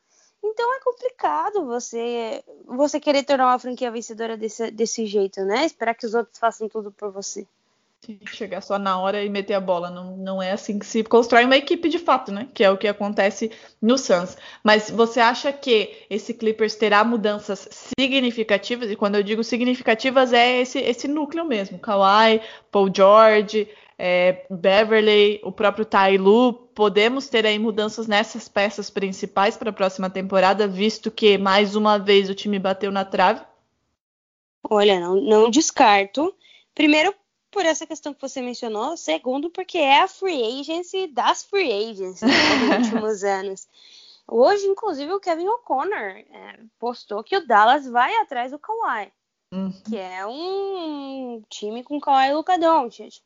Então é complicado você você querer tornar uma franquia vencedora desse, desse jeito, né? Esperar que os outros façam tudo por você. Chegar só na hora e meter a bola. Não, não é assim que se constrói uma equipe de fato, né? Que é o que acontece no Suns. Mas você acha que esse Clippers terá mudanças significativas? E quando eu digo significativas, é esse, esse núcleo mesmo. Kawhi, Paul George, é, Beverly, o próprio Tailu, podemos ter aí mudanças nessas peças principais para a próxima temporada, visto que mais uma vez o time bateu na trave? Olha, não, não descarto. Primeiro, por essa questão que você mencionou. Segundo, porque é a free agency das free agents né, nos últimos anos. Hoje, inclusive, o Kevin O'Connor é, postou que o Dallas vai atrás do Kawhi, uhum. que é um time com Kawhi e Luka Doncic.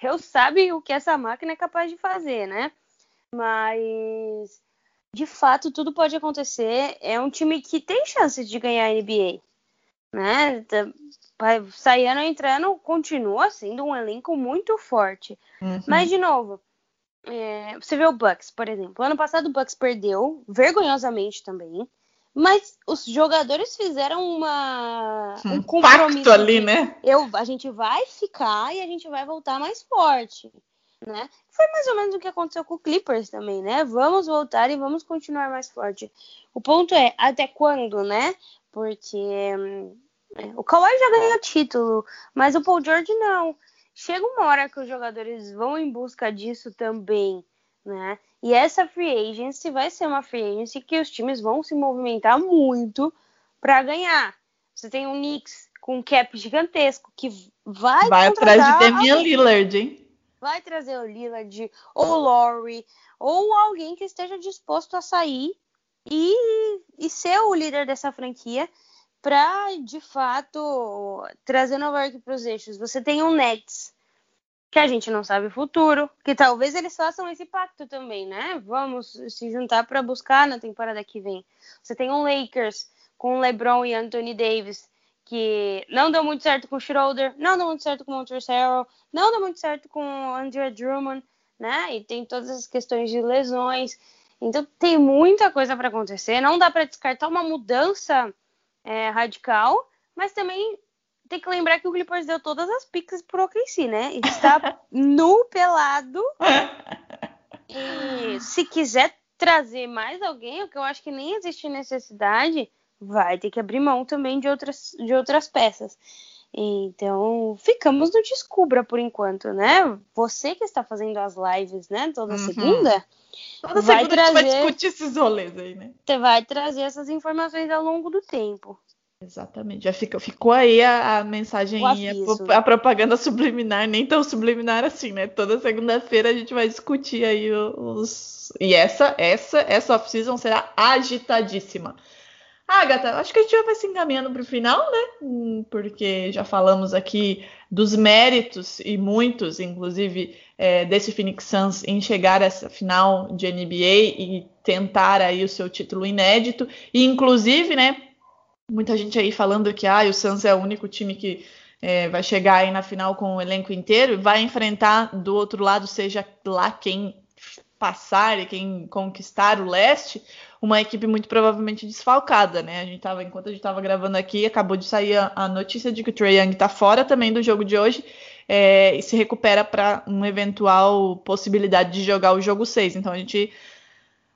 Deus sabe o que essa máquina é capaz de fazer, né? Mas de fato tudo pode acontecer. É um time que tem chances de ganhar a NBA, né? Vai saindo entrando, continua sendo um elenco muito forte. Uhum. Mas de novo, é, você vê o Bucks, por exemplo. Ano passado o Bucks perdeu vergonhosamente também. Mas os jogadores fizeram uma, um, um compromisso. Ali, né? Eu, a gente vai ficar e a gente vai voltar mais forte. Né? Foi mais ou menos o que aconteceu com o Clippers também, né? Vamos voltar e vamos continuar mais forte. O ponto é, até quando, né? Porque hum, o Kawhi já ganhou título, mas o Paul George não. Chega uma hora que os jogadores vão em busca disso também, né? E essa free agency vai ser uma free agency que os times vão se movimentar muito para ganhar. Você tem um Knicks com um cap gigantesco que vai vai atrás de Damian alguém. Lillard, hein? Vai trazer o Lillard ou o Laurie ou alguém que esteja disposto a sair e, e ser o líder dessa franquia para de fato trazer Nova York para os eixos. Você tem um Nets que a gente não sabe o futuro, que talvez eles façam esse pacto também, né? Vamos se juntar para buscar na temporada que vem. Você tem um Lakers com LeBron e Anthony Davis, que não deu muito certo com Schroeder, não deu muito certo com Montrezl não deu muito certo com Andrea Drummond, né? E tem todas as questões de lesões. Então tem muita coisa para acontecer. Não dá para descartar uma mudança é, radical, mas também tem que lembrar que o Clippers deu todas as picks pro OKC, né? Está nu, pelado. E se quiser trazer mais alguém, o que eu acho que nem existe necessidade, vai ter que abrir mão também de outras, de outras peças. Então, ficamos no Descubra por enquanto, né? Você que está fazendo as lives, né? Toda uhum. segunda. Toda vai segunda trazer, vai discutir esses rolês aí, né? Você vai trazer essas informações ao longo do tempo. Exatamente. Já fica, ficou aí a, a mensagem, a, a, propaganda subliminar, nem tão subliminar assim, né? Toda segunda-feira a gente vai discutir aí os. E essa, essa, essa off-season será agitadíssima. Agatha, acho que a gente já vai se encaminhando para o final, né? Hum, porque já falamos aqui dos méritos e muitos, inclusive, é, desse Phoenix Suns em chegar a essa final de NBA e tentar aí o seu título inédito. E, inclusive, né? Muita gente aí falando que ah, o Suns é o único time que é, vai chegar aí na final com o elenco inteiro e vai enfrentar do outro lado, seja lá quem passar e quem conquistar o leste, uma equipe muito provavelmente desfalcada, né? A gente tava, enquanto a gente estava gravando aqui, acabou de sair a, a, notícia de que o Trae Young está fora também do jogo de hoje é, e se recupera para uma eventual possibilidade de jogar o jogo 6. Então a gente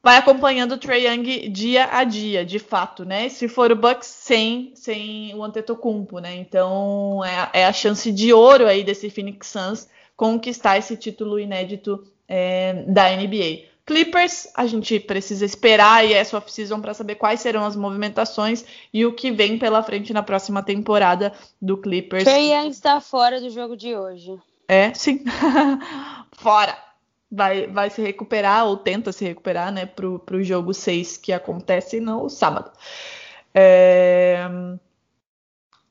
vai acompanhando o Trae Young dia a dia, de fato, né? Se for o Bucks sem, sem o Antetokounmpo, né? Então é, é, a chance de ouro aí desse Phoenix Suns conquistar esse título inédito é, da NBA. Clippers, a gente precisa esperar e essa off-season para saber quais serão as movimentações e o que vem pela frente na próxima temporada do Clippers. Trae Young está fora do jogo de hoje. É, sim. fora. Vai, vai se recuperar ou tenta se recuperar, né, pro, pro jogo 6 que acontece no sábado. É...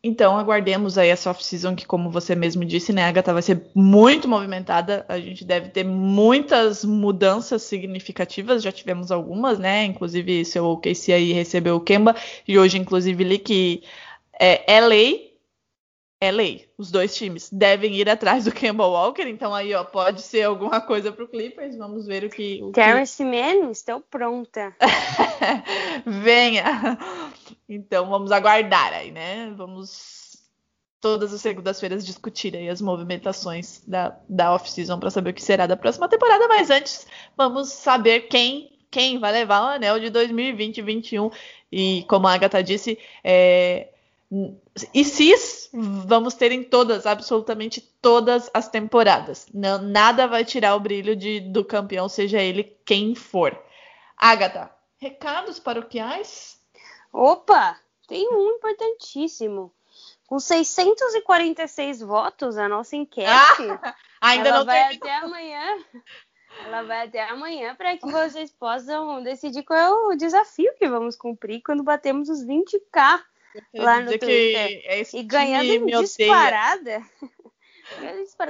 Então, aguardemos aí essa off-season que, como você mesmo disse, né, Agatha, vai ser muito movimentada. A gente deve ter muitas mudanças significativas. Já tivemos algumas, né? Inclusive, seu OKC aí recebeu o Kemba. E hoje, inclusive, li que é, lei. É lei. Os dois times devem ir atrás do Kemba Walker. Então, aí, ó, pode ser alguma coisa pro Clippers. Vamos ver o que. O Terrence que... Mann, estou pronta. Venha! Então vamos aguardar aí, né? Vamos todas as segundas-feiras discutir aí as movimentações da, da off-season para saber o que será da próxima temporada. Mas antes, vamos saber quem quem vai levar o anel de 2020-21. E como a Agatha disse, é, e cis vamos ter em todas, absolutamente todas as temporadas. Não, nada vai tirar o brilho de, do campeão, seja ele quem for. Agatha, recados paroquiais? Opa, tem um importantíssimo. Com 646 votos, a nossa enquete. Ah, ainda ela não vai terminou. até amanhã. Ela vai até amanhã para que vocês possam decidir qual é o desafio que vamos cumprir quando batemos os 20k lá no Twitter. É e ganhando disparada.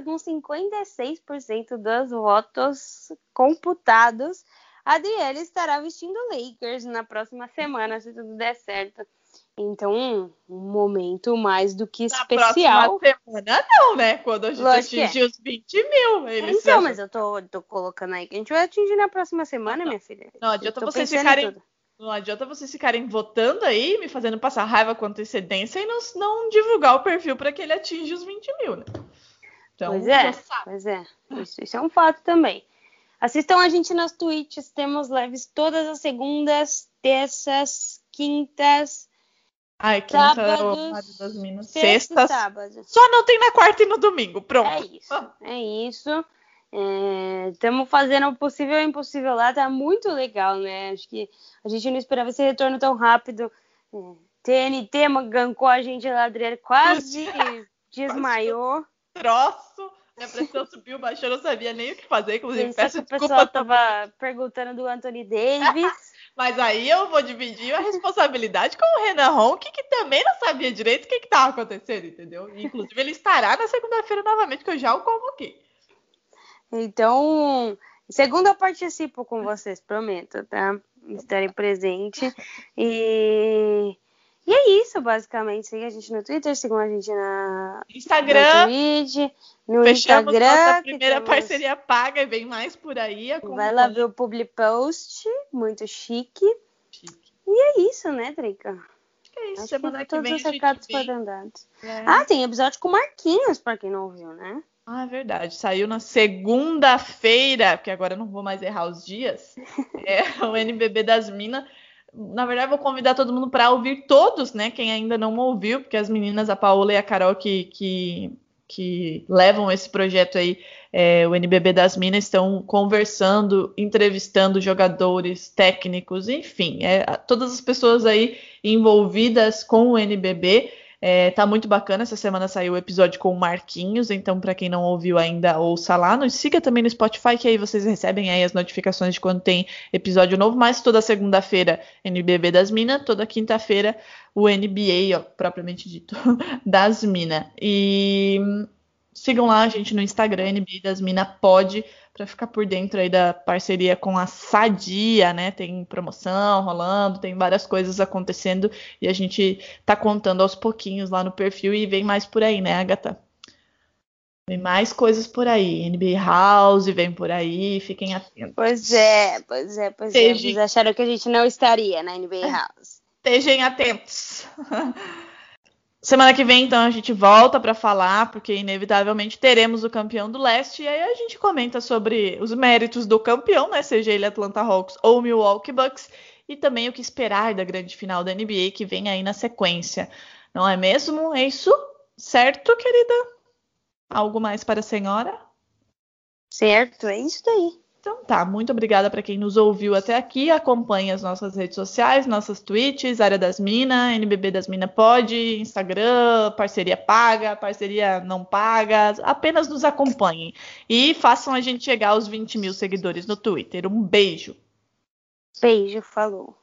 com 56% dos votos computados Adriele estará vestindo Lakers na próxima semana, se tudo der certo. Então, um momento mais do que na especial. Na semana não, né? Quando a gente Lógico atingir é. os 20 mil. Eles então, mas eu tô, tô colocando aí que a gente vai atingir na próxima semana, minha filha. Não adianta vocês ficarem. Não adianta vocês ficarem votando aí, me fazendo passar raiva com antecedência e não, não divulgar o perfil para que ele atinja os 20 mil, né? Então, pois é, pois é. Isso, isso é um fato também. Assistam a gente nas Twitches, temos lives todas as segundas, terças, quintas. Ai, quinta sábados, das Minas. Sextas. Só não tem na quarta e no domingo. Pronto. É isso. É isso. Estamos é, fazendo o possível e o impossível lá, tá muito legal, né? Acho que a gente não esperava esse retorno tão rápido. É, TNT gancou a gente lá, Adriano quase desmaiou. Troço. Minha pressão subiu, baixou, eu não sabia nem o que fazer. Inclusive, Isso peço desculpa. O pessoal tava perguntando do Anthony Davis. Mas aí eu vou dividir a responsabilidade com o Renan Ronk, que também não sabia direito o que estava acontecendo, entendeu? Inclusive, ele estará na segunda-feira novamente, que eu já o convoquei. Então, segunda eu participo com vocês, prometo, tá? Estarem presente. E e é isso, basicamente. Siga a gente no Twitter, sigam a gente na Instagram. No Twitch, no Fechamos Instagram. Nossa primeira temos... parceria paga e vem mais por aí. Vai lá ver o public post, muito chique. chique. E é isso, né, Drica? Acho que é isso. Acho Semana que, que todos vem os recados foram dados. É. Ah, tem episódio com Marquinhos, pra quem não ouviu, né? Ah, é verdade. Saiu na segunda-feira, porque agora eu não vou mais errar os dias. é o NBB das Minas na verdade, vou convidar todo mundo para ouvir todos, né? Quem ainda não ouviu, porque as meninas, a Paola e a Carol, que, que, que levam esse projeto aí, é, o NBB das Minas, estão conversando, entrevistando jogadores, técnicos, enfim, é, todas as pessoas aí envolvidas com o NBB. É, tá muito bacana. Essa semana saiu o episódio com o Marquinhos, então para quem não ouviu ainda, ouça lá. Nos siga também no Spotify, que aí vocês recebem aí as notificações de quando tem episódio novo. Mas toda segunda-feira, NBB das Minas, toda quinta-feira, o NBA, ó, propriamente dito, das Minas. E sigam lá a gente no Instagram, NBA das Minas para ficar por dentro aí da parceria com a Sadia, né? Tem promoção rolando, tem várias coisas acontecendo e a gente tá contando aos pouquinhos lá no perfil e vem mais por aí, né, Agatha? Vem mais coisas por aí. NBA House vem por aí, fiquem atentos. Pois é, pois é, pois é. Vocês acharam que a gente não estaria na NBA House. Estejam atentos. Semana que vem, então, a gente volta para falar, porque inevitavelmente teremos o campeão do leste, e aí a gente comenta sobre os méritos do campeão, né? Seja ele Atlanta Hawks ou Milwaukee Bucks, e também o que esperar da grande final da NBA que vem aí na sequência. Não é mesmo? É isso? Certo, querida? Algo mais para a senhora? Certo, é isso daí. Então tá, muito obrigada para quem nos ouviu até aqui. Acompanhe as nossas redes sociais, nossas tweets, Área das Minas, NBB das Minas pode, Instagram, parceria paga, parceria não paga. Apenas nos acompanhem e façam a gente chegar aos 20 mil seguidores no Twitter. Um beijo. Beijo, falou.